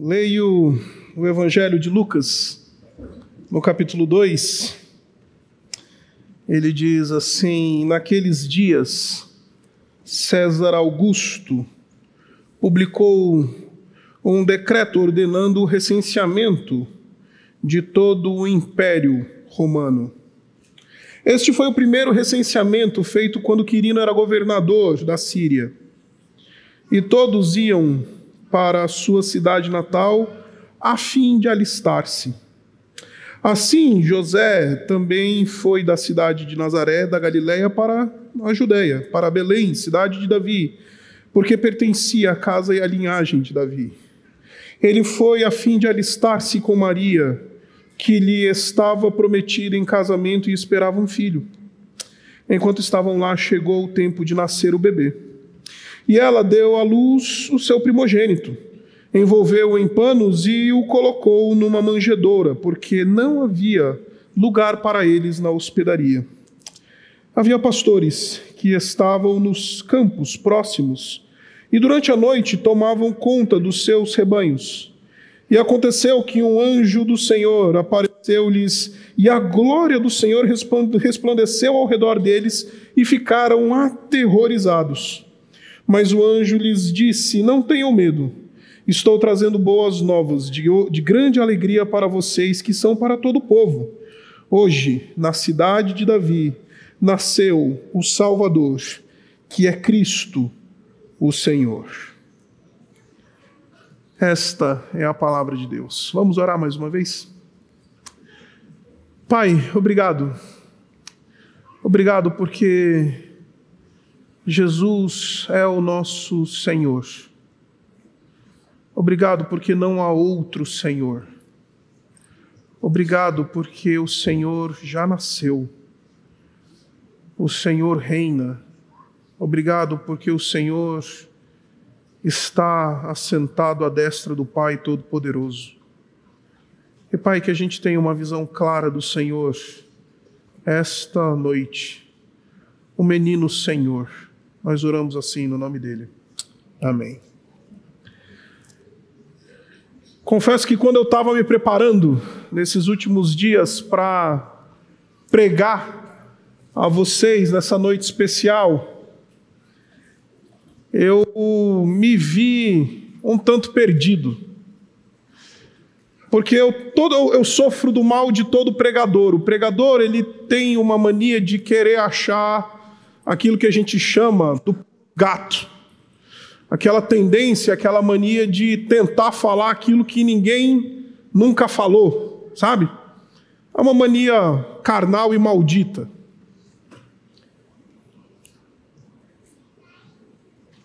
Leio o Evangelho de Lucas, no capítulo 2. Ele diz assim: Naqueles dias, César Augusto publicou um decreto ordenando o recenseamento de todo o Império Romano. Este foi o primeiro recenseamento feito quando Quirino era governador da Síria. E todos iam para a sua cidade natal a fim de alistar-se. Assim, José também foi da cidade de Nazaré, da Galiléia, para a Judéia, para Belém, cidade de Davi, porque pertencia à casa e à linhagem de Davi. Ele foi a fim de alistar-se com Maria, que lhe estava prometida em casamento e esperava um filho. Enquanto estavam lá, chegou o tempo de nascer o bebê. E ela deu à luz o seu primogênito, envolveu-o em panos e o colocou numa manjedoura, porque não havia lugar para eles na hospedaria. Havia pastores que estavam nos campos próximos e durante a noite tomavam conta dos seus rebanhos. E aconteceu que um anjo do Senhor apareceu-lhes, e a glória do Senhor resplandeceu ao redor deles, e ficaram aterrorizados. Mas o anjo lhes disse: Não tenham medo, estou trazendo boas novas de, de grande alegria para vocês, que são para todo o povo. Hoje, na cidade de Davi, nasceu o Salvador, que é Cristo, o Senhor. Esta é a palavra de Deus. Vamos orar mais uma vez? Pai, obrigado. Obrigado porque Jesus é o nosso Senhor. Obrigado porque não há outro Senhor. Obrigado porque o Senhor já nasceu. O Senhor reina. Obrigado porque o Senhor está assentado à destra do Pai Todo-Poderoso. E Pai, que a gente tenha uma visão clara do Senhor esta noite. O menino Senhor nós oramos assim no nome dele. Amém. Confesso que quando eu estava me preparando nesses últimos dias para pregar a vocês nessa noite especial, eu me vi um tanto perdido. Porque eu, todo, eu sofro do mal de todo pregador. O pregador ele tem uma mania de querer achar aquilo que a gente chama do gato. Aquela tendência, aquela mania de tentar falar aquilo que ninguém nunca falou, sabe? É uma mania carnal e maldita.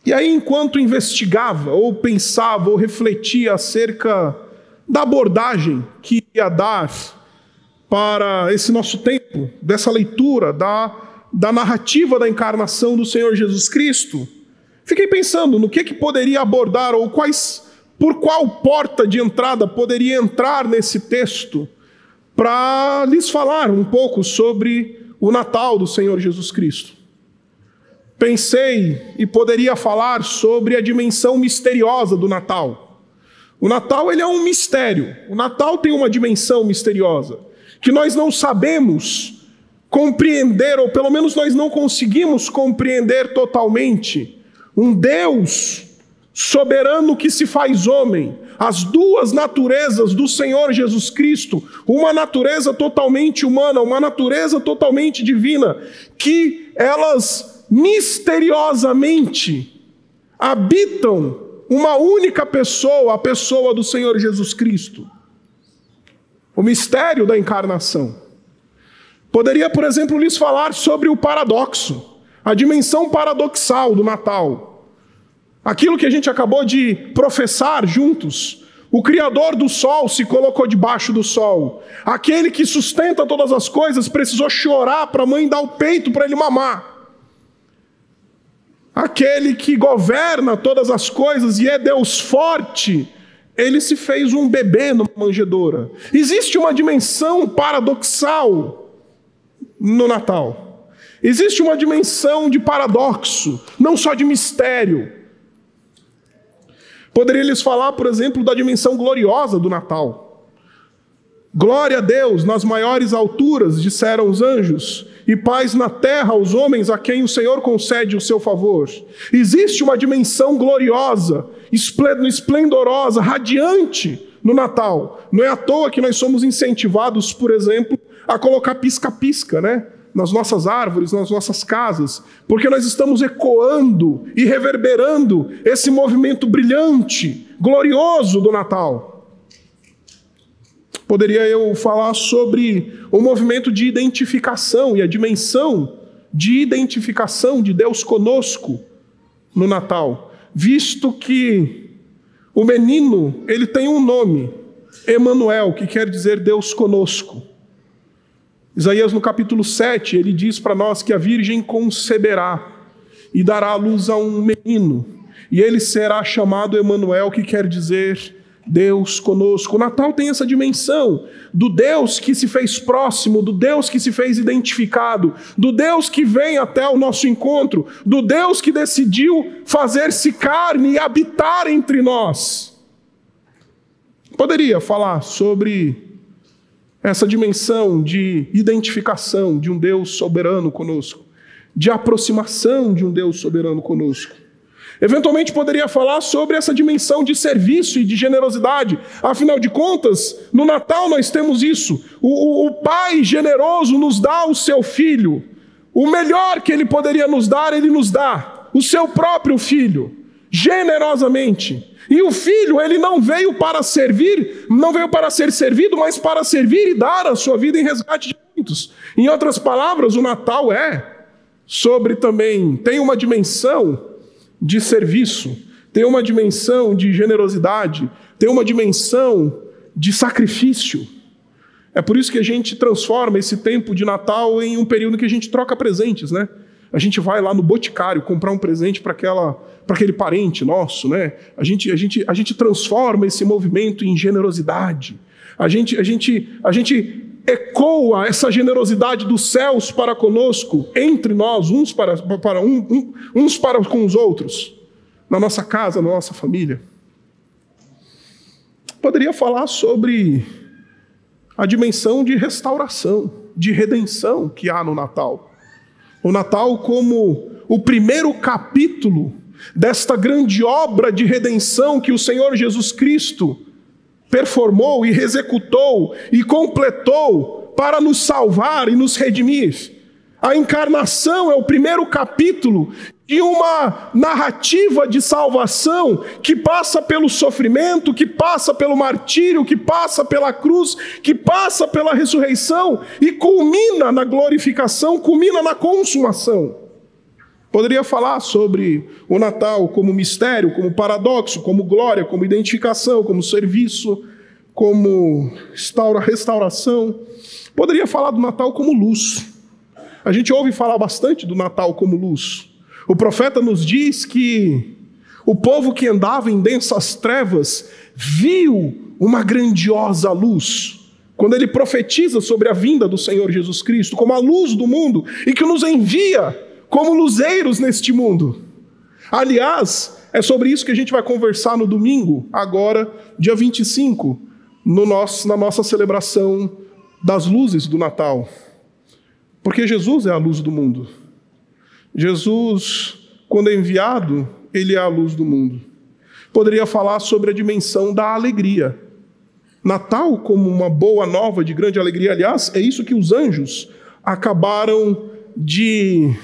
E aí, enquanto investigava, ou pensava, ou refletia acerca da abordagem que ia dar para esse nosso tempo, dessa leitura, da da narrativa da encarnação do Senhor Jesus Cristo, fiquei pensando no que, que poderia abordar ou quais, por qual porta de entrada poderia entrar nesse texto para lhes falar um pouco sobre o Natal do Senhor Jesus Cristo. Pensei e poderia falar sobre a dimensão misteriosa do Natal. O Natal ele é um mistério. O Natal tem uma dimensão misteriosa que nós não sabemos compreender, ou pelo menos nós não conseguimos compreender totalmente, um Deus soberano que se faz homem, as duas naturezas do Senhor Jesus Cristo, uma natureza totalmente humana, uma natureza totalmente divina, que elas misteriosamente habitam uma única pessoa, a pessoa do Senhor Jesus Cristo. O mistério da encarnação. Poderia, por exemplo, lhes falar sobre o paradoxo, a dimensão paradoxal do Natal. Aquilo que a gente acabou de professar juntos. O Criador do sol se colocou debaixo do sol. Aquele que sustenta todas as coisas precisou chorar para a mãe dar o peito para ele mamar. Aquele que governa todas as coisas e é Deus forte, ele se fez um bebê numa manjedoura. Existe uma dimensão paradoxal no Natal. Existe uma dimensão de paradoxo, não só de mistério. Poderia lhes falar, por exemplo, da dimensão gloriosa do Natal. Glória a Deus nas maiores alturas, disseram os anjos, e paz na terra aos homens a quem o Senhor concede o seu favor. Existe uma dimensão gloriosa, esplendorosa, radiante no Natal. Não é à toa que nós somos incentivados, por exemplo, a colocar pisca-pisca, né? nas nossas árvores, nas nossas casas, porque nós estamos ecoando e reverberando esse movimento brilhante, glorioso do Natal. Poderia eu falar sobre o movimento de identificação e a dimensão de identificação de Deus conosco no Natal, visto que o menino, ele tem um nome, Emanuel, que quer dizer Deus conosco. Isaías no capítulo 7, ele diz para nós que a virgem conceberá e dará à luz a um menino, e ele será chamado Emanuel, que quer dizer Deus conosco. O Natal tem essa dimensão do Deus que se fez próximo, do Deus que se fez identificado, do Deus que vem até o nosso encontro, do Deus que decidiu fazer-se carne e habitar entre nós. Poderia falar sobre essa dimensão de identificação de um Deus soberano conosco, de aproximação de um Deus soberano conosco. Eventualmente poderia falar sobre essa dimensão de serviço e de generosidade. Afinal de contas, no Natal nós temos isso. O, o, o, Pai generoso nos dá o seu filho. O melhor que ele poderia nos dar, ele nos dá. O seu próprio filho, generosamente. E o filho, ele não veio para servir, não veio para ser servido, mas para servir e dar a sua vida em resgate de muitos. Em outras palavras, o Natal é sobre também, tem uma dimensão de serviço, tem uma dimensão de generosidade, tem uma dimensão de sacrifício. É por isso que a gente transforma esse tempo de Natal em um período que a gente troca presentes, né? A gente vai lá no boticário comprar um presente para aquela para aquele parente nosso, né? A gente, a gente, a gente transforma esse movimento em generosidade. A gente, a gente, a gente ecoa essa generosidade dos céus para conosco, entre nós, uns para, para um, um, uns para com os outros, na nossa casa, na nossa família. Poderia falar sobre a dimensão de restauração, de redenção que há no Natal. O Natal como o primeiro capítulo desta grande obra de redenção que o Senhor Jesus Cristo performou e executou e completou para nos salvar e nos redimir. A encarnação é o primeiro capítulo de uma narrativa de salvação que passa pelo sofrimento, que passa pelo martírio, que passa pela cruz, que passa pela ressurreição e culmina na glorificação, culmina na consumação. Poderia falar sobre o Natal como mistério, como paradoxo, como glória, como identificação, como serviço, como restauração. Poderia falar do Natal como luz. A gente ouve falar bastante do Natal como luz. O profeta nos diz que o povo que andava em densas trevas viu uma grandiosa luz. Quando ele profetiza sobre a vinda do Senhor Jesus Cristo como a luz do mundo e que nos envia como luzeiros neste mundo. Aliás, é sobre isso que a gente vai conversar no domingo, agora, dia 25, no nosso, na nossa celebração das luzes do Natal. Porque Jesus é a luz do mundo. Jesus, quando é enviado, ele é a luz do mundo. Poderia falar sobre a dimensão da alegria. Natal, como uma boa nova de grande alegria, aliás, é isso que os anjos acabaram de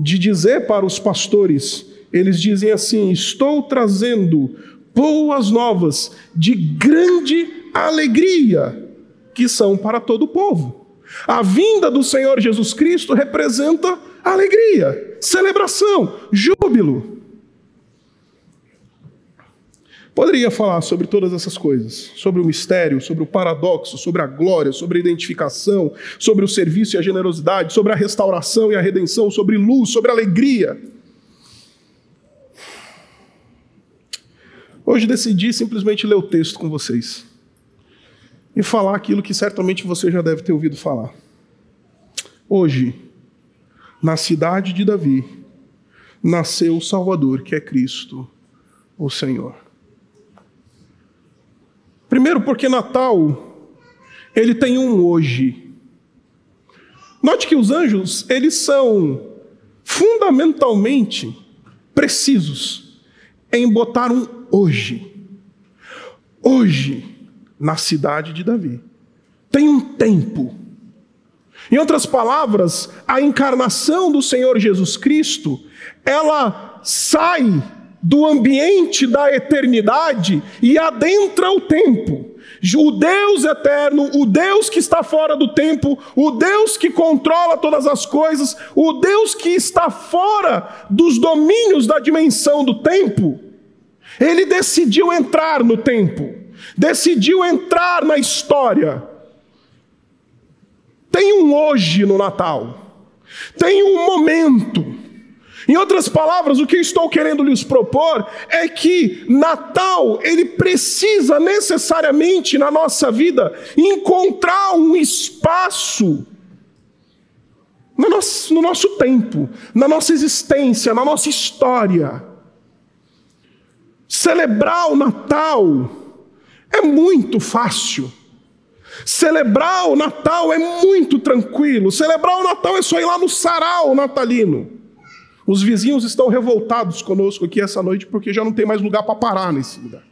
de dizer para os pastores, eles dizem assim: Estou trazendo boas novas de grande alegria, que são para todo o povo. A vinda do Senhor Jesus Cristo representa alegria, celebração, júbilo. Poderia falar sobre todas essas coisas, sobre o mistério, sobre o paradoxo, sobre a glória, sobre a identificação, sobre o serviço e a generosidade, sobre a restauração e a redenção, sobre luz, sobre alegria. Hoje decidi simplesmente ler o texto com vocês e falar aquilo que certamente você já deve ter ouvido falar. Hoje, na cidade de Davi, nasceu o Salvador, que é Cristo, o Senhor. Primeiro, porque Natal, ele tem um hoje. Note que os anjos, eles são fundamentalmente precisos em botar um hoje. Hoje, na cidade de Davi. Tem um tempo. Em outras palavras, a encarnação do Senhor Jesus Cristo, ela sai do ambiente da eternidade e adentra o tempo. O Deus eterno, o Deus que está fora do tempo, o Deus que controla todas as coisas, o Deus que está fora dos domínios da dimensão do tempo, ele decidiu entrar no tempo, decidiu entrar na história. Tem um hoje no Natal, tem um momento em outras palavras, o que eu estou querendo lhes propor é que Natal, ele precisa necessariamente na nossa vida encontrar um espaço no nosso, no nosso tempo, na nossa existência, na nossa história. Celebrar o Natal é muito fácil. Celebrar o Natal é muito tranquilo. Celebrar o Natal é só ir lá no sarau natalino. Os vizinhos estão revoltados conosco aqui essa noite porque já não tem mais lugar para parar nesse lugar.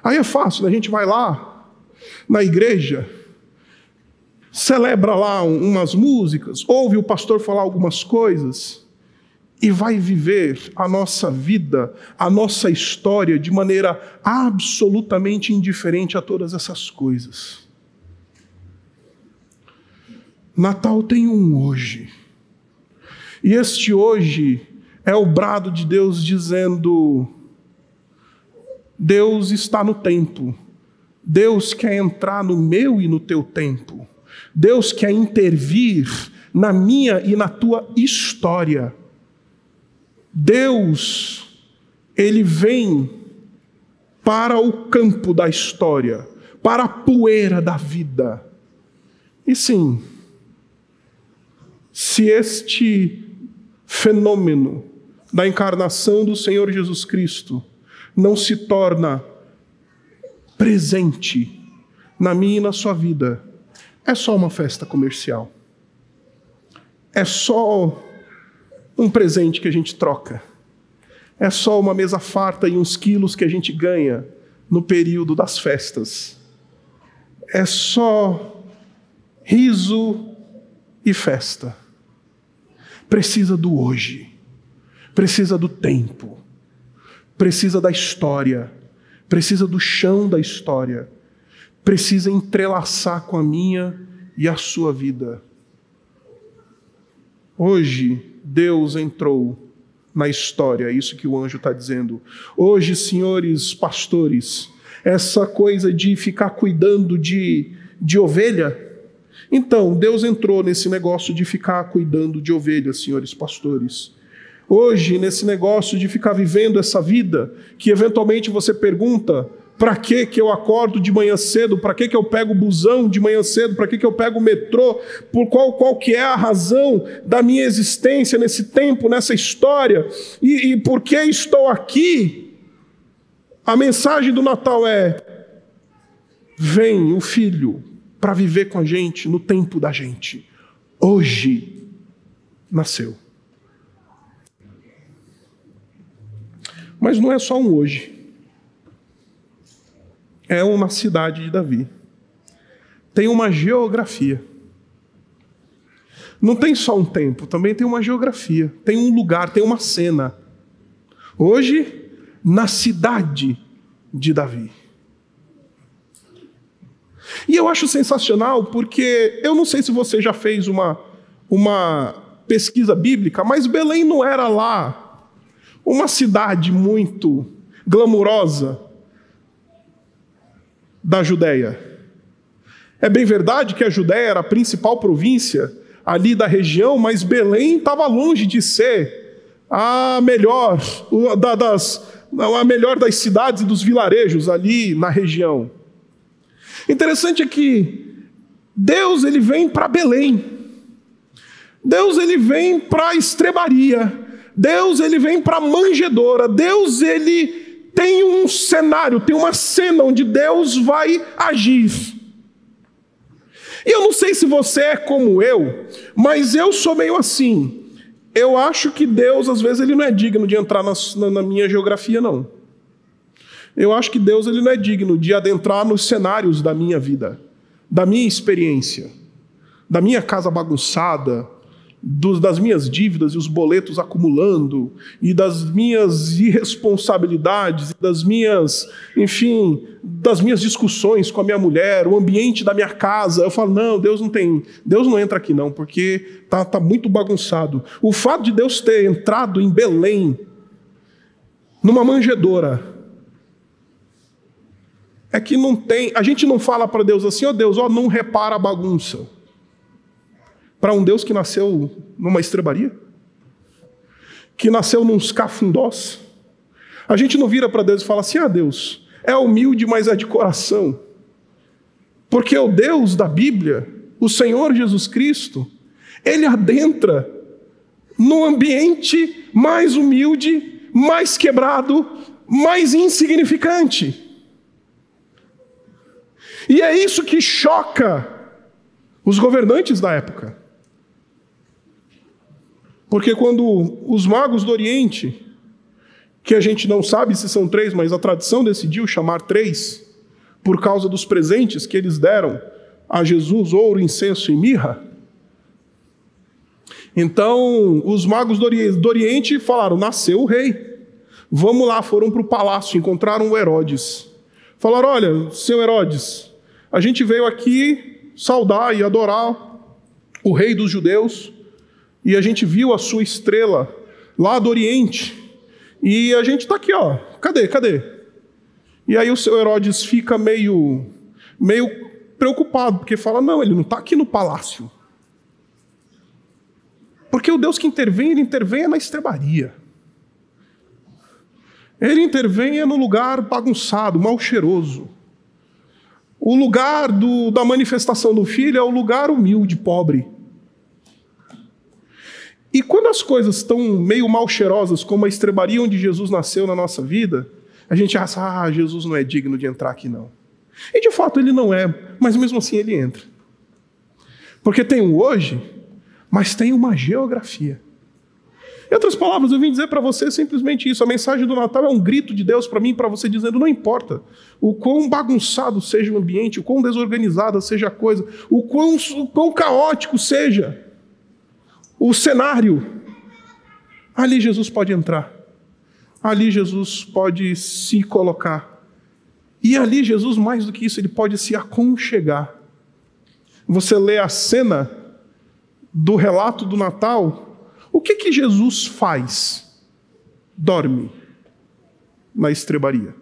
Aí é fácil, né? a gente vai lá na igreja, celebra lá umas músicas, ouve o pastor falar algumas coisas e vai viver a nossa vida, a nossa história de maneira absolutamente indiferente a todas essas coisas. Natal tem um hoje. E este hoje é o brado de Deus dizendo: Deus está no tempo. Deus quer entrar no meu e no teu tempo. Deus quer intervir na minha e na tua história. Deus, ele vem para o campo da história, para a poeira da vida. E sim, se este fenômeno da encarnação do Senhor Jesus Cristo não se torna presente na minha e na sua vida, é só uma festa comercial. É só um presente que a gente troca. É só uma mesa farta e uns quilos que a gente ganha no período das festas. É só riso e festa. Precisa do hoje precisa do tempo, precisa da história, precisa do chão da história, precisa entrelaçar com a minha e a sua vida. Hoje, Deus entrou na história, é isso que o anjo está dizendo. Hoje, senhores pastores, essa coisa de ficar cuidando de, de ovelha, então, Deus entrou nesse negócio de ficar cuidando de ovelhas, senhores pastores. Hoje, nesse negócio de ficar vivendo essa vida, que eventualmente você pergunta: para que que eu acordo de manhã cedo? Para que que eu pego o busão de manhã cedo? Para que que eu pego o metrô? Por qual qual que é a razão da minha existência nesse tempo, nessa história? E, e por que estou aqui? A mensagem do Natal é: vem o Filho para viver com a gente no tempo da gente. Hoje nasceu. Mas não é só um hoje. É uma cidade de Davi. Tem uma geografia. Não tem só um tempo, também tem uma geografia, tem um lugar, tem uma cena. Hoje, na cidade de Davi. E eu acho sensacional porque eu não sei se você já fez uma, uma pesquisa bíblica, mas Belém não era lá uma cidade muito glamurosa da Judéia. É bem verdade que a Judéia era a principal província ali da região, mas Belém estava longe de ser a melhor das, a melhor das cidades e dos vilarejos ali na região. Interessante é que Deus ele vem para Belém. Deus ele vem para a estrebaria. Deus ele vem para a manjedoura. Deus ele tem um cenário, tem uma cena onde Deus vai agir. E eu não sei se você é como eu, mas eu sou meio assim. Eu acho que Deus, às vezes, ele não é digno de entrar na, na minha geografia, não. Eu acho que Deus ele não é digno de adentrar nos cenários da minha vida, da minha experiência, da minha casa bagunçada, dos, das minhas dívidas e os boletos acumulando, e das minhas irresponsabilidades, das minhas, enfim, das minhas discussões com a minha mulher, o ambiente da minha casa. Eu falo, não, Deus não tem, Deus não entra aqui não, porque tá, tá muito bagunçado. O fato de Deus ter entrado em Belém, numa manjedoura, é que não tem, a gente não fala para Deus assim, ó oh, Deus, ó, oh, não repara a bagunça para um Deus que nasceu numa estrebaria? Que nasceu num cafundós? A gente não vira para Deus e fala assim: ah, Deus, é humilde, mas é de coração. Porque o Deus da Bíblia, o Senhor Jesus Cristo, ele adentra no ambiente mais humilde, mais quebrado, mais insignificante. E é isso que choca os governantes da época. Porque quando os magos do Oriente, que a gente não sabe se são três, mas a tradição decidiu chamar três, por causa dos presentes que eles deram a Jesus, ouro, incenso e mirra. Então, os magos do Oriente falaram: nasceu o rei. Vamos lá, foram para o palácio, encontraram o Herodes. Falaram: olha, seu Herodes, a gente veio aqui saudar e adorar o rei dos judeus e a gente viu a sua estrela lá do Oriente. E a gente está aqui, ó. Cadê? Cadê? E aí o seu Herodes fica meio, meio preocupado, porque fala: não, ele não está aqui no palácio. Porque o Deus que intervém, ele intervém na estrebaria. Ele intervém no lugar bagunçado, mal cheiroso. O lugar do, da manifestação do filho é o lugar humilde, pobre. E quando as coisas estão meio mal cheirosas, como a estrebaria onde Jesus nasceu na nossa vida, a gente acha, ah, Jesus não é digno de entrar aqui, não. E de fato ele não é, mas mesmo assim ele entra. Porque tem um hoje, mas tem uma geografia. Em outras palavras, eu vim dizer para você simplesmente isso. A mensagem do Natal é um grito de Deus para mim e para você, dizendo: não importa o quão bagunçado seja o ambiente, o quão desorganizada seja a coisa, o quão, o quão caótico seja, o cenário, ali Jesus pode entrar. Ali Jesus pode se colocar. E ali Jesus, mais do que isso, ele pode se aconchegar. Você lê a cena do relato do Natal, o que que Jesus faz? Dorme na estrebaria.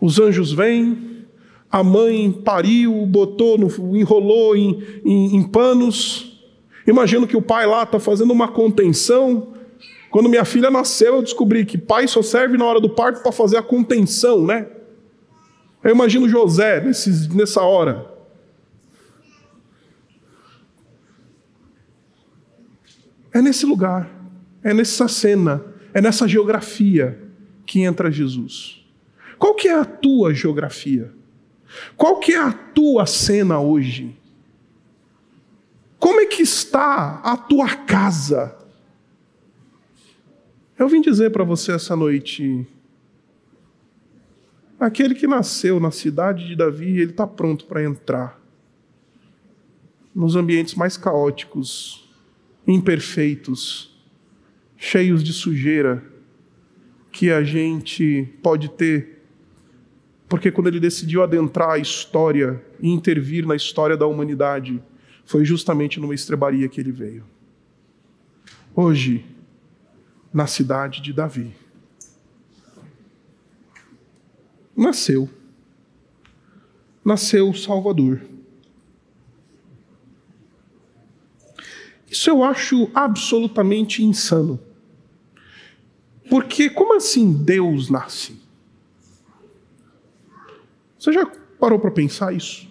Os anjos vêm, a mãe pariu, botou, no, enrolou em, em, em panos, Imagino que o pai lá está fazendo uma contenção. Quando minha filha nasceu, eu descobri que pai só serve na hora do parto para fazer a contenção, né? Eu imagino José nessa hora. É nesse lugar, é nessa cena, é nessa geografia que entra Jesus. Qual que é a tua geografia? Qual que é a tua cena hoje? Como é que está a tua casa? Eu vim dizer para você essa noite: aquele que nasceu na cidade de Davi, ele está pronto para entrar nos ambientes mais caóticos, imperfeitos, cheios de sujeira que a gente pode ter. Porque quando ele decidiu adentrar a história e intervir na história da humanidade, foi justamente numa estrebaria que ele veio. Hoje, na cidade de Davi, nasceu. Nasceu o Salvador. Isso eu acho absolutamente insano. Porque como assim Deus nasce? Você já parou para pensar isso?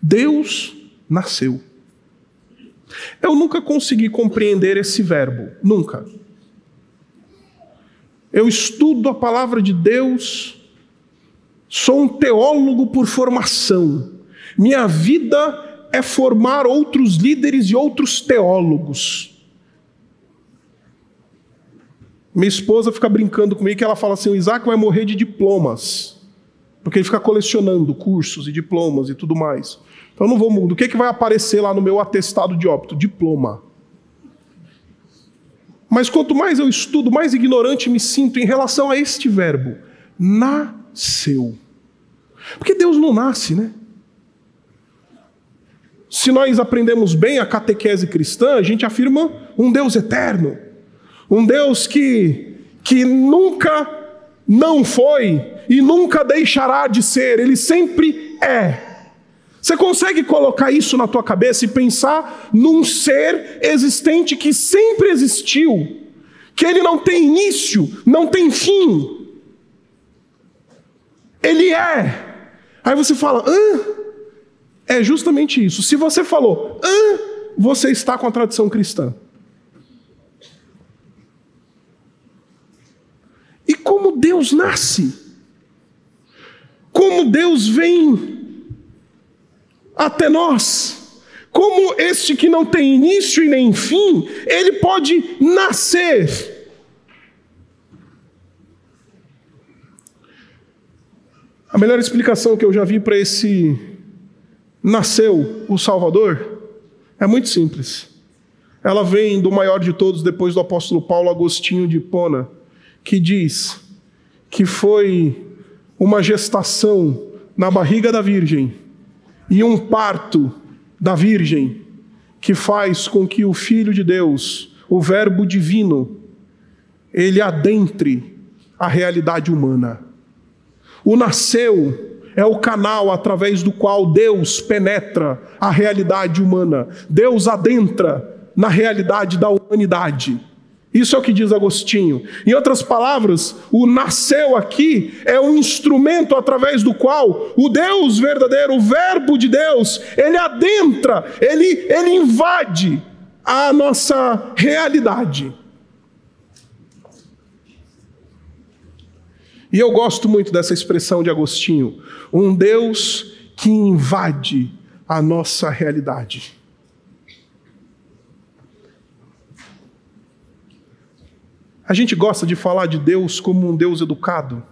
Deus nasceu. Eu nunca consegui compreender esse verbo, nunca. eu estudo a palavra de Deus, sou um teólogo por formação. Minha vida é formar outros líderes e outros teólogos. Minha esposa fica brincando comigo que ela fala assim: o Isaac vai morrer de diplomas, porque ele fica colecionando cursos e diplomas e tudo mais. Então eu não vou. Do que, que vai aparecer lá no meu atestado de óbito? Diploma. Mas quanto mais eu estudo, mais ignorante me sinto em relação a este verbo: nasceu. Porque Deus não nasce, né? Se nós aprendemos bem a catequese cristã, a gente afirma um Deus eterno, um Deus que, que nunca não foi e nunca deixará de ser, ele sempre é. Você consegue colocar isso na tua cabeça e pensar num ser existente que sempre existiu, que ele não tem início, não tem fim. Ele é. Aí você fala, hã? É justamente isso. Se você falou, hã? Você está com a tradição cristã. E como Deus nasce? Como Deus vem até nós. Como este que não tem início e nem fim, ele pode nascer. A melhor explicação que eu já vi para esse nasceu o Salvador é muito simples. Ela vem do maior de todos, depois do apóstolo Paulo Agostinho de Hipona, que diz que foi uma gestação na barriga da Virgem e um parto da Virgem que faz com que o Filho de Deus, o Verbo divino, ele adentre a realidade humana. O nasceu é o canal através do qual Deus penetra a realidade humana. Deus adentra na realidade da humanidade. Isso é o que diz Agostinho. Em outras palavras, o nasceu aqui é um instrumento através do qual o Deus verdadeiro, o Verbo de Deus, ele adentra, ele, ele invade a nossa realidade. E eu gosto muito dessa expressão de Agostinho, um Deus que invade a nossa realidade. A gente gosta de falar de Deus como um Deus educado.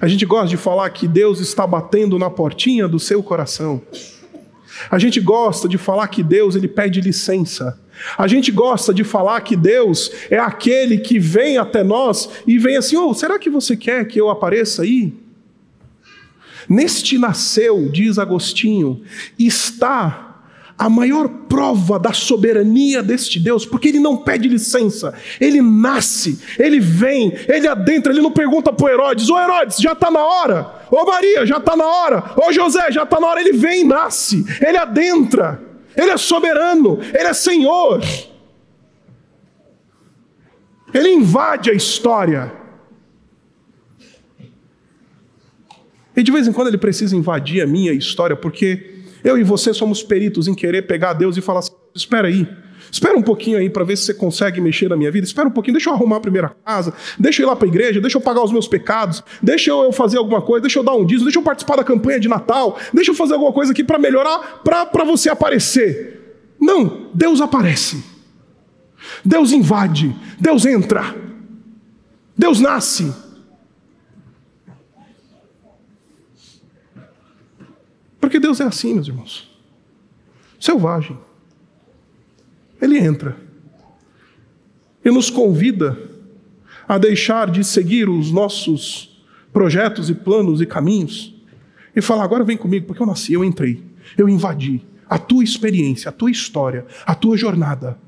A gente gosta de falar que Deus está batendo na portinha do seu coração. A gente gosta de falar que Deus ele pede licença. A gente gosta de falar que Deus é aquele que vem até nós e vem assim: oh, será que você quer que eu apareça aí? Neste nasceu, diz Agostinho, está a maior prova da soberania deste Deus, porque ele não pede licença, ele nasce, ele vem, ele adentra, ele não pergunta para Herodes: Ô Herodes, já está na hora, ô Maria, já está na hora, ô José, já está na hora, ele vem e nasce, ele adentra, ele é soberano, ele é Senhor, ele invade a história. E de vez em quando ele precisa invadir a minha história, porque eu e você somos peritos em querer pegar Deus e falar assim: espera aí, espera um pouquinho aí para ver se você consegue mexer na minha vida, espera um pouquinho, deixa eu arrumar a primeira casa, deixa eu ir lá para a igreja, deixa eu pagar os meus pecados, deixa eu fazer alguma coisa, deixa eu dar um dízimo, deixa eu participar da campanha de Natal, deixa eu fazer alguma coisa aqui para melhorar, para você aparecer. Não, Deus aparece, Deus invade, Deus entra, Deus nasce. Porque Deus é assim, meus irmãos. Selvagem. Ele entra e nos convida a deixar de seguir os nossos projetos e planos e caminhos e falar: agora vem comigo, porque eu nasci, eu entrei, eu invadi a tua experiência, a tua história, a tua jornada.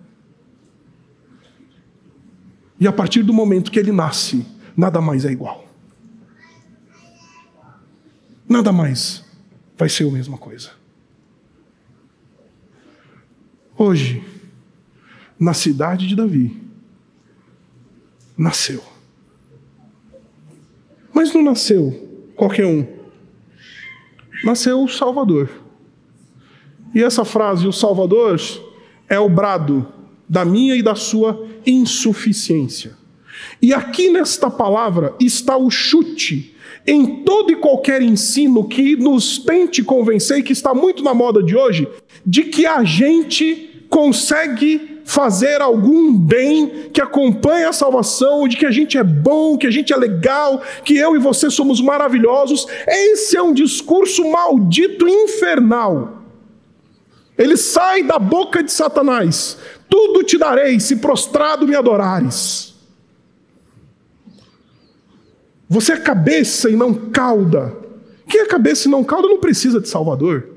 E a partir do momento que ele nasce, nada mais é igual. Nada mais vai ser a mesma coisa. Hoje, na cidade de Davi, nasceu. Mas não nasceu qualquer um. Nasceu o Salvador. E essa frase, o Salvador, é o brado da minha e da sua insuficiência. E aqui nesta palavra está o chute em todo e qualquer ensino que nos tente convencer, que está muito na moda de hoje, de que a gente consegue fazer algum bem que acompanha a salvação, de que a gente é bom, que a gente é legal, que eu e você somos maravilhosos. Esse é um discurso maldito infernal. Ele sai da boca de Satanás. Tudo te darei se prostrado me adorares. Você é cabeça e não cauda. Quem é cabeça e não cauda não precisa de Salvador.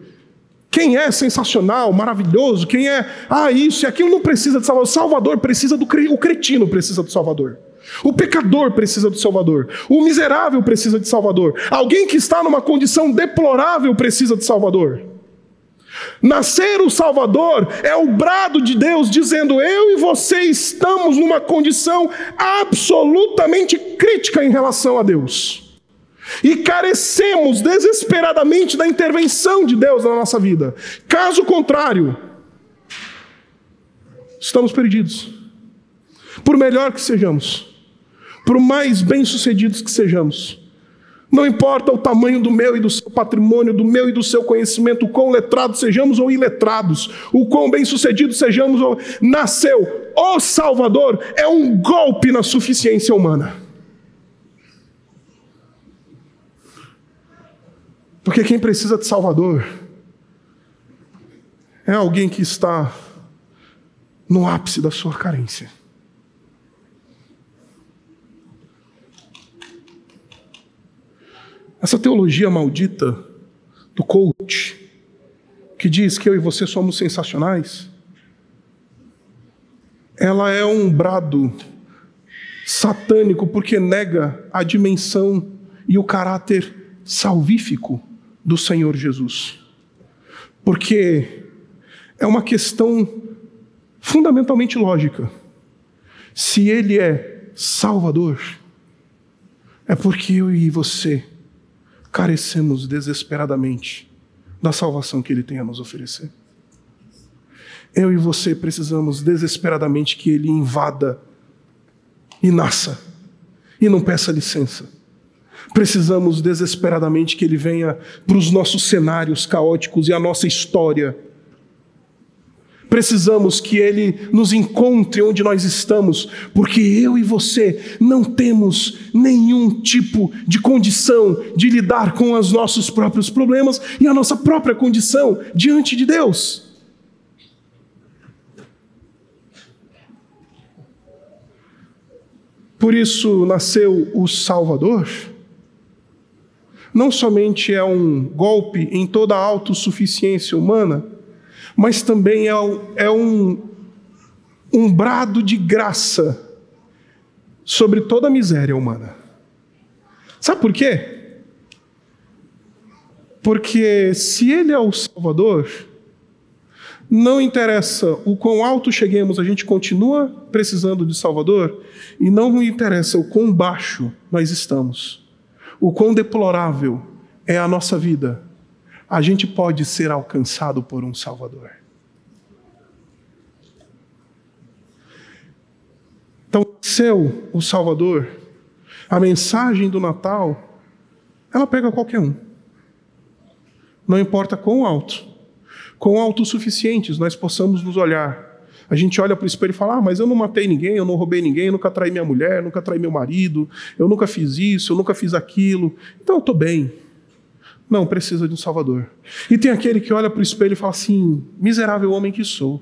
Quem é sensacional, maravilhoso, quem é, ah, isso e aquilo não precisa de Salvador. Salvador precisa do o cretino precisa do Salvador. O pecador precisa do Salvador. O miserável precisa de Salvador. Alguém que está numa condição deplorável precisa de Salvador. Nascer o Salvador é o brado de Deus dizendo: Eu e você estamos numa condição absolutamente crítica em relação a Deus. E carecemos desesperadamente da intervenção de Deus na nossa vida. Caso contrário, estamos perdidos. Por melhor que sejamos, por mais bem-sucedidos que sejamos, não importa o tamanho do meu e do seu patrimônio, do meu e do seu conhecimento, o quão letrados sejamos ou iletrados, o quão bem-sucedidos sejamos ou nasceu o Salvador é um golpe na suficiência humana. Porque quem precisa de Salvador é alguém que está no ápice da sua carência. Essa teologia maldita do coach, que diz que eu e você somos sensacionais, ela é um brado satânico porque nega a dimensão e o caráter salvífico do Senhor Jesus. Porque é uma questão fundamentalmente lógica. Se Ele é Salvador, é porque eu e você carecemos desesperadamente da salvação que Ele tem a nos oferecer. Eu e você precisamos desesperadamente que Ele invada e nasça, e não peça licença Precisamos desesperadamente que Ele venha para os nossos cenários caóticos e a nossa história. Precisamos que Ele nos encontre onde nós estamos, porque eu e você não temos nenhum tipo de condição de lidar com os nossos próprios problemas e a nossa própria condição diante de Deus. Por isso nasceu o Salvador não somente é um golpe em toda a autossuficiência humana, mas também é, é um, um brado de graça sobre toda a miséria humana. Sabe por quê? Porque se Ele é o Salvador, não interessa o quão alto cheguemos, a gente continua precisando de Salvador, e não interessa o quão baixo nós estamos o quão deplorável é a nossa vida, a gente pode ser alcançado por um Salvador. Então, seu o Salvador, a mensagem do Natal, ela pega qualquer um. Não importa quão alto, quão autossuficientes nós possamos nos olhar a gente olha para o espelho e fala: ah, mas eu não matei ninguém, eu não roubei ninguém, eu nunca traí minha mulher, nunca traí meu marido, eu nunca fiz isso, eu nunca fiz aquilo, então eu estou bem. Não, precisa de um Salvador. E tem aquele que olha para o espelho e fala assim: miserável homem que sou,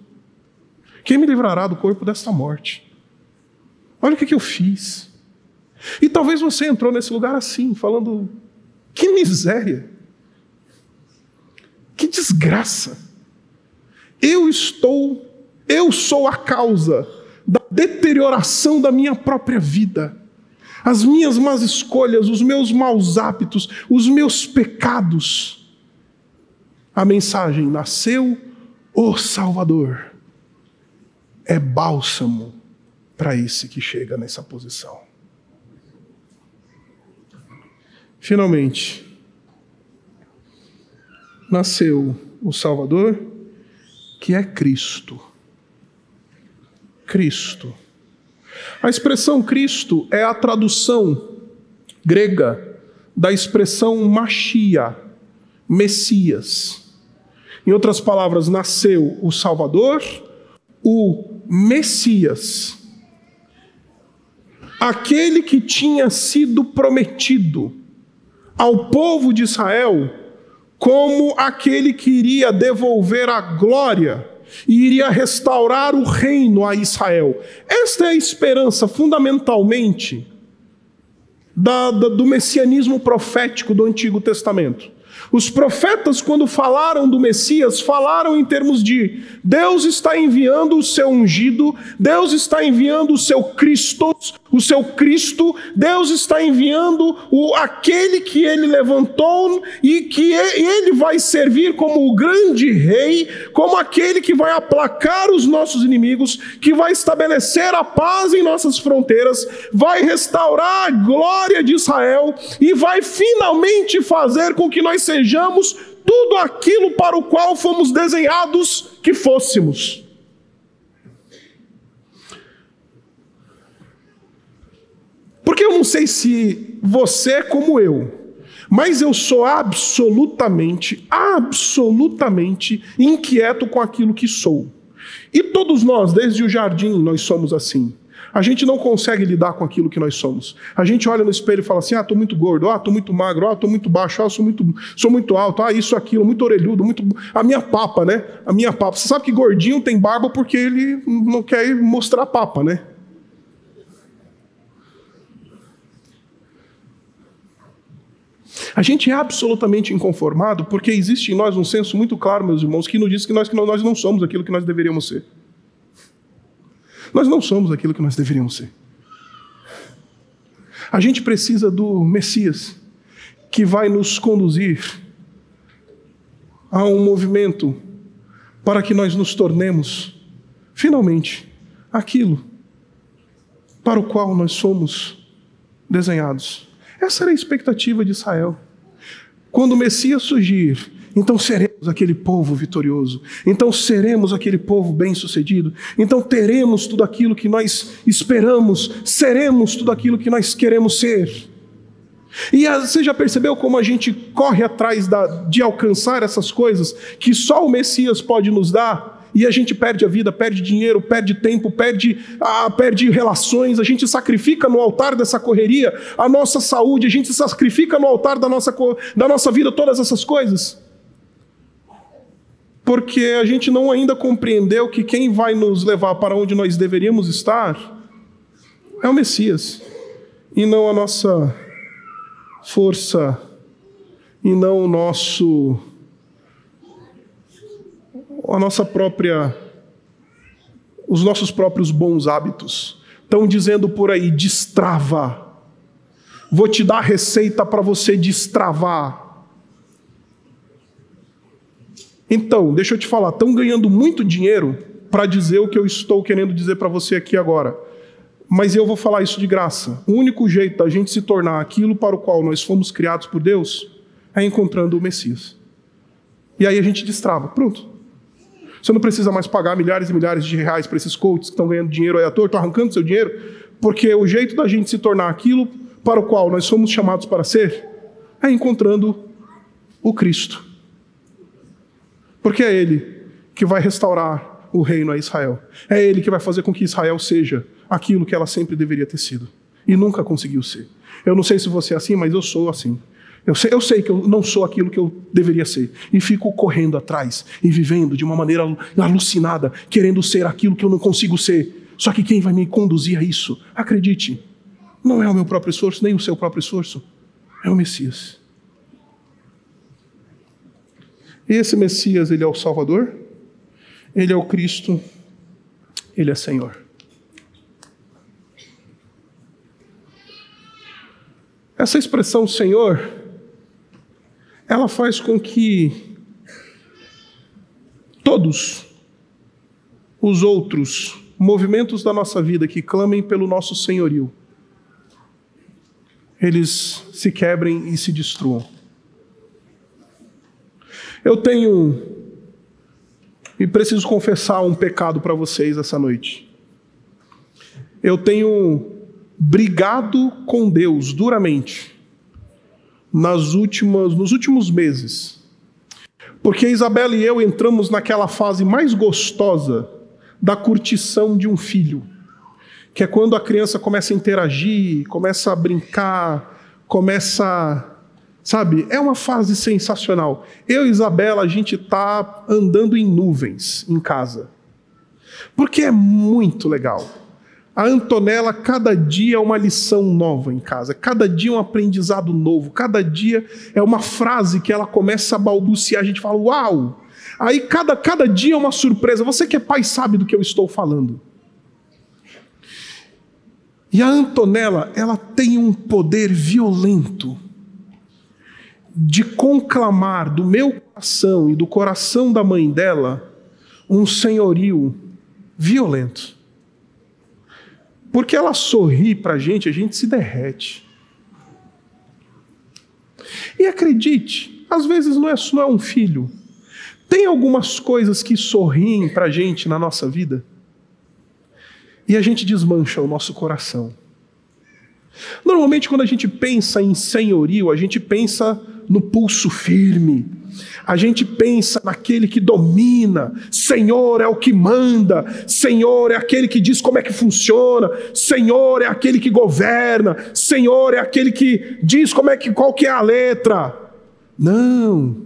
quem me livrará do corpo desta morte? Olha o que, que eu fiz. E talvez você entrou nesse lugar assim, falando: que miséria, que desgraça. Eu estou eu sou a causa da deterioração da minha própria vida. As minhas más escolhas, os meus maus hábitos, os meus pecados. A mensagem nasceu o Salvador. É bálsamo para esse que chega nessa posição. Finalmente, nasceu o Salvador, que é Cristo. Cristo. A expressão Cristo é a tradução grega da expressão Machia, Messias. Em outras palavras, nasceu o Salvador, o Messias. Aquele que tinha sido prometido ao povo de Israel como aquele que iria devolver a glória e iria restaurar o reino a Israel. Esta é a esperança, fundamentalmente, da, da, do messianismo profético do Antigo Testamento. Os profetas, quando falaram do Messias, falaram em termos de Deus está enviando o seu ungido, Deus está enviando o seu Cristo, o seu Cristo, Deus está enviando o, aquele que ele levantou e que ele vai servir como o grande rei, como aquele que vai aplacar os nossos inimigos, que vai estabelecer a paz em nossas fronteiras, vai restaurar a glória de Israel e vai finalmente fazer com que nós sejamos tudo aquilo para o qual fomos desenhados que fôssemos. Porque eu não sei se você é como eu, mas eu sou absolutamente, absolutamente inquieto com aquilo que sou. E todos nós, desde o jardim, nós somos assim. A gente não consegue lidar com aquilo que nós somos. A gente olha no espelho e fala assim: ah, estou muito gordo, ah, estou muito magro, ah, estou muito baixo, ah, sou muito, sou muito alto, ah, isso, aquilo, muito orelhudo, muito. A minha papa, né? A minha papa. Você sabe que gordinho tem barba porque ele não quer mostrar papa, né? A gente é absolutamente inconformado porque existe em nós um senso muito claro, meus irmãos, que nos diz que nós, que nós não somos aquilo que nós deveríamos ser. Nós não somos aquilo que nós deveríamos ser. A gente precisa do Messias que vai nos conduzir a um movimento para que nós nos tornemos, finalmente, aquilo para o qual nós somos desenhados. Essa era a expectativa de Israel. Quando o Messias surgir, então seremos aquele povo vitorioso, então seremos aquele povo bem-sucedido, então teremos tudo aquilo que nós esperamos, seremos tudo aquilo que nós queremos ser. E você já percebeu como a gente corre atrás da, de alcançar essas coisas que só o Messias pode nos dar? E a gente perde a vida, perde dinheiro, perde tempo, perde, ah, perde relações, a gente sacrifica no altar dessa correria a nossa saúde, a gente sacrifica no altar da nossa, da nossa vida todas essas coisas. Porque a gente não ainda compreendeu que quem vai nos levar para onde nós deveríamos estar é o Messias, e não a nossa força, e não o nosso a nossa própria os nossos próprios bons hábitos. Estão dizendo por aí, destrava. Vou te dar receita para você destravar. Então, deixa eu te falar, estão ganhando muito dinheiro para dizer o que eu estou querendo dizer para você aqui agora. Mas eu vou falar isso de graça. O único jeito da gente se tornar aquilo para o qual nós fomos criados por Deus é encontrando o Messias. E aí a gente destrava. Pronto. Você não precisa mais pagar milhares e milhares de reais para esses coaches que estão ganhando dinheiro aí à toa, estão arrancando seu dinheiro, porque o jeito da gente se tornar aquilo para o qual nós somos chamados para ser é encontrando o Cristo. Porque é Ele que vai restaurar o reino a Israel. É Ele que vai fazer com que Israel seja aquilo que ela sempre deveria ter sido e nunca conseguiu ser. Eu não sei se você é assim, mas eu sou assim. Eu sei, eu sei que eu não sou aquilo que eu deveria ser. E fico correndo atrás e vivendo de uma maneira alucinada, querendo ser aquilo que eu não consigo ser. Só que quem vai me conduzir a isso, acredite, não é o meu próprio esforço, nem o seu próprio esforço, é o Messias. Esse Messias, ele é o Salvador, ele é o Cristo, ele é Senhor. Essa expressão Senhor ela faz com que todos os outros movimentos da nossa vida que clamem pelo nosso senhorio, eles se quebrem e se destruam. Eu tenho e preciso confessar um pecado para vocês essa noite. eu tenho brigado com Deus duramente nas últimas, nos últimos meses. Porque Isabela e eu entramos naquela fase mais gostosa da curtição de um filho, que é quando a criança começa a interagir, começa a brincar, começa Sabe, é uma fase sensacional. Eu e Isabela, a gente está andando em nuvens em casa. Porque é muito legal. A Antonella, cada dia é uma lição nova em casa, cada dia é um aprendizado novo, cada dia é uma frase que ela começa a balbuciar, a gente fala, uau! Aí cada, cada dia é uma surpresa. Você que é pai sabe do que eu estou falando. E a Antonella, ela tem um poder violento de conclamar do meu coração e do coração da mãe dela um senhorio violento. Porque ela sorri para a gente, a gente se derrete. E acredite, às vezes não é, não é um filho. Tem algumas coisas que sorriem para a gente na nossa vida e a gente desmancha o nosso coração. Normalmente, quando a gente pensa em senhorio, a gente pensa no pulso firme. A gente pensa naquele que domina, Senhor é o que manda, Senhor é aquele que diz como é que funciona, Senhor é aquele que governa, Senhor é aquele que diz como é que qual que é a letra. Não.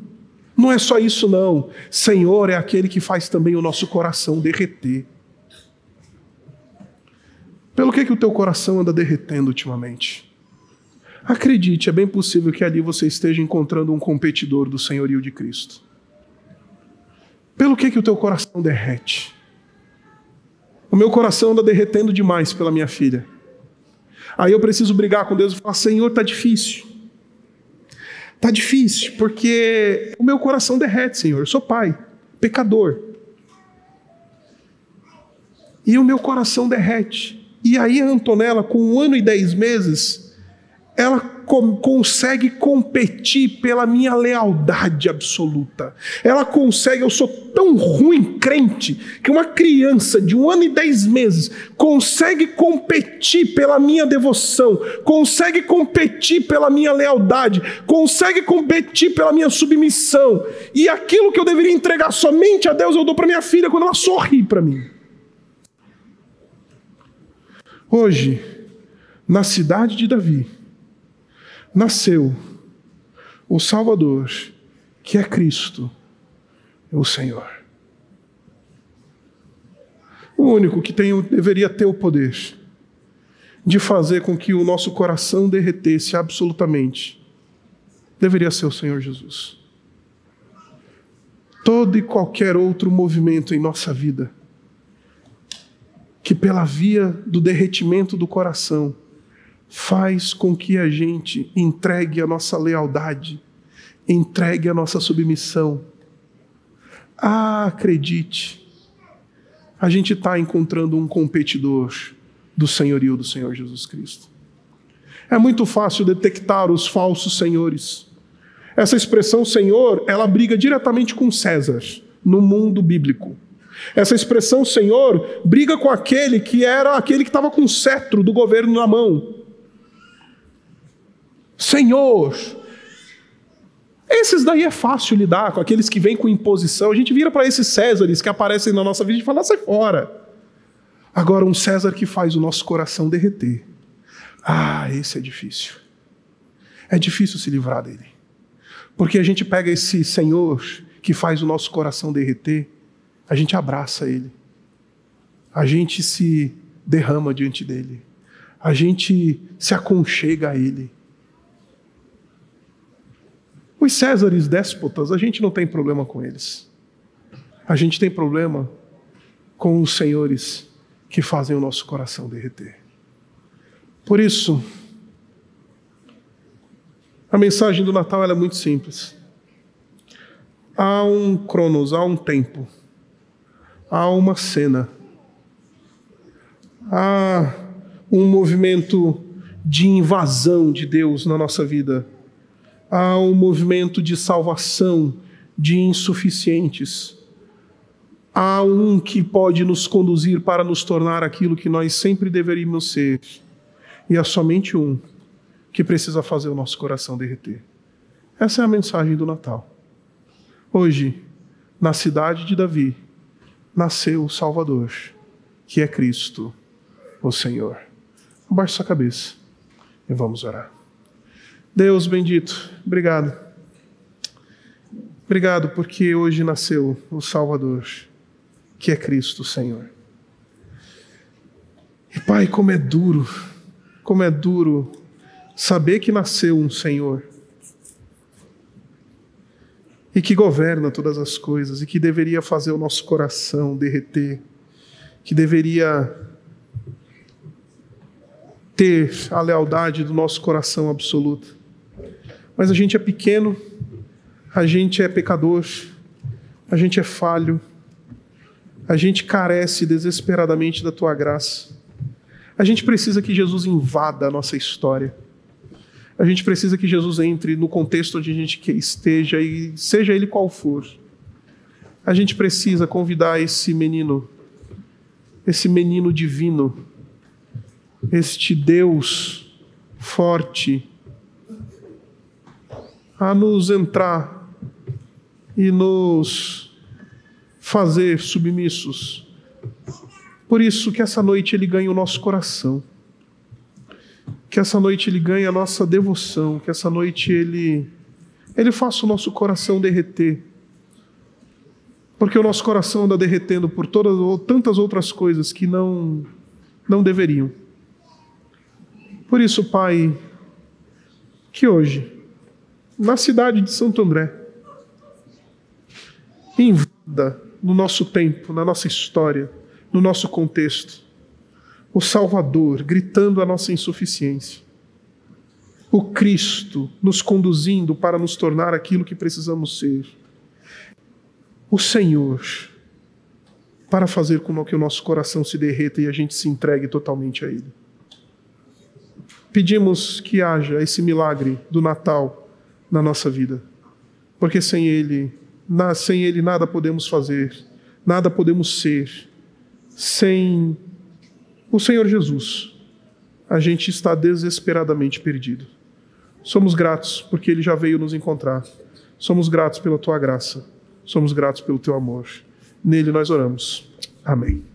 Não é só isso não. Senhor é aquele que faz também o nosso coração derreter. Pelo que que o teu coração anda derretendo ultimamente? Acredite, é bem possível que ali você esteja encontrando um competidor do senhorio de Cristo. Pelo que que o teu coração derrete? O meu coração anda derretendo demais pela minha filha. Aí eu preciso brigar com Deus e falar: Senhor, está difícil. Está difícil, porque o meu coração derrete, Senhor. Eu sou pai, pecador. E o meu coração derrete. E aí a Antonella, com um ano e dez meses, ela consegue competir pela minha lealdade absoluta. Ela consegue, eu sou tão ruim crente, que uma criança de um ano e dez meses consegue competir pela minha devoção, consegue competir pela minha lealdade, consegue competir pela minha submissão. E aquilo que eu deveria entregar somente a Deus, eu dou para minha filha quando ela sorri para mim. Hoje, na cidade de Davi, nasceu o Salvador, que é Cristo, o Senhor. O único que tem, deveria ter o poder de fazer com que o nosso coração derretesse absolutamente deveria ser o Senhor Jesus. Todo e qualquer outro movimento em nossa vida que, pela via do derretimento do coração, faz com que a gente entregue a nossa lealdade, entregue a nossa submissão. Ah, acredite, a gente está encontrando um competidor do senhorio do Senhor Jesus Cristo. É muito fácil detectar os falsos senhores. Essa expressão Senhor, ela briga diretamente com César no mundo bíblico. Essa expressão Senhor briga com aquele que era aquele que estava com o cetro do governo na mão. Senhor. Esses daí é fácil lidar com aqueles que vêm com imposição. A gente vira para esses Césares que aparecem na nossa vida e fala: sai fora. Agora, um César que faz o nosso coração derreter. Ah, esse é difícil. É difícil se livrar dele. Porque a gente pega esse Senhor que faz o nosso coração derreter, a gente abraça ele. A gente se derrama diante dele. A gente se aconchega a ele. Os Césares déspotas, a gente não tem problema com eles. A gente tem problema com os senhores que fazem o nosso coração derreter. Por isso, a mensagem do Natal é muito simples. Há um cronos, há um tempo, há uma cena, há um movimento de invasão de Deus na nossa vida há um movimento de salvação de insuficientes. Há um que pode nos conduzir para nos tornar aquilo que nós sempre deveríamos ser. E há somente um que precisa fazer o nosso coração derreter. Essa é a mensagem do Natal. Hoje, na cidade de Davi, nasceu o Salvador, que é Cristo, o Senhor. Abaixe sua cabeça e vamos orar. Deus bendito, obrigado. Obrigado porque hoje nasceu o Salvador, que é Cristo, Senhor. E Pai, como é duro, como é duro saber que nasceu um Senhor e que governa todas as coisas e que deveria fazer o nosso coração derreter, que deveria ter a lealdade do nosso coração absoluta. Mas a gente é pequeno, a gente é pecador, a gente é falho, a gente carece desesperadamente da tua graça. A gente precisa que Jesus invada a nossa história. A gente precisa que Jesus entre no contexto onde a gente esteja e seja ele qual for. A gente precisa convidar esse menino, esse menino divino, este Deus forte, a nos entrar e nos fazer submissos. Por isso que essa noite ele ganha o nosso coração. Que essa noite ele ganhe a nossa devoção, que essa noite ele ele faça o nosso coração derreter. Porque o nosso coração anda derretendo por todas tantas outras coisas que não não deveriam. Por isso, Pai, que hoje, na cidade de Santo André, invada no nosso tempo, na nossa história, no nosso contexto, o Salvador gritando a nossa insuficiência, o Cristo nos conduzindo para nos tornar aquilo que precisamos ser, o Senhor para fazer com que o nosso coração se derreta e a gente se entregue totalmente a Ele. Pedimos que haja esse milagre do Natal na nossa vida, porque sem Ele, sem Ele nada podemos fazer, nada podemos ser, sem o Senhor Jesus, a gente está desesperadamente perdido. Somos gratos porque Ele já veio nos encontrar. Somos gratos pela Tua graça. Somos gratos pelo Teu amor. Nele nós oramos. Amém.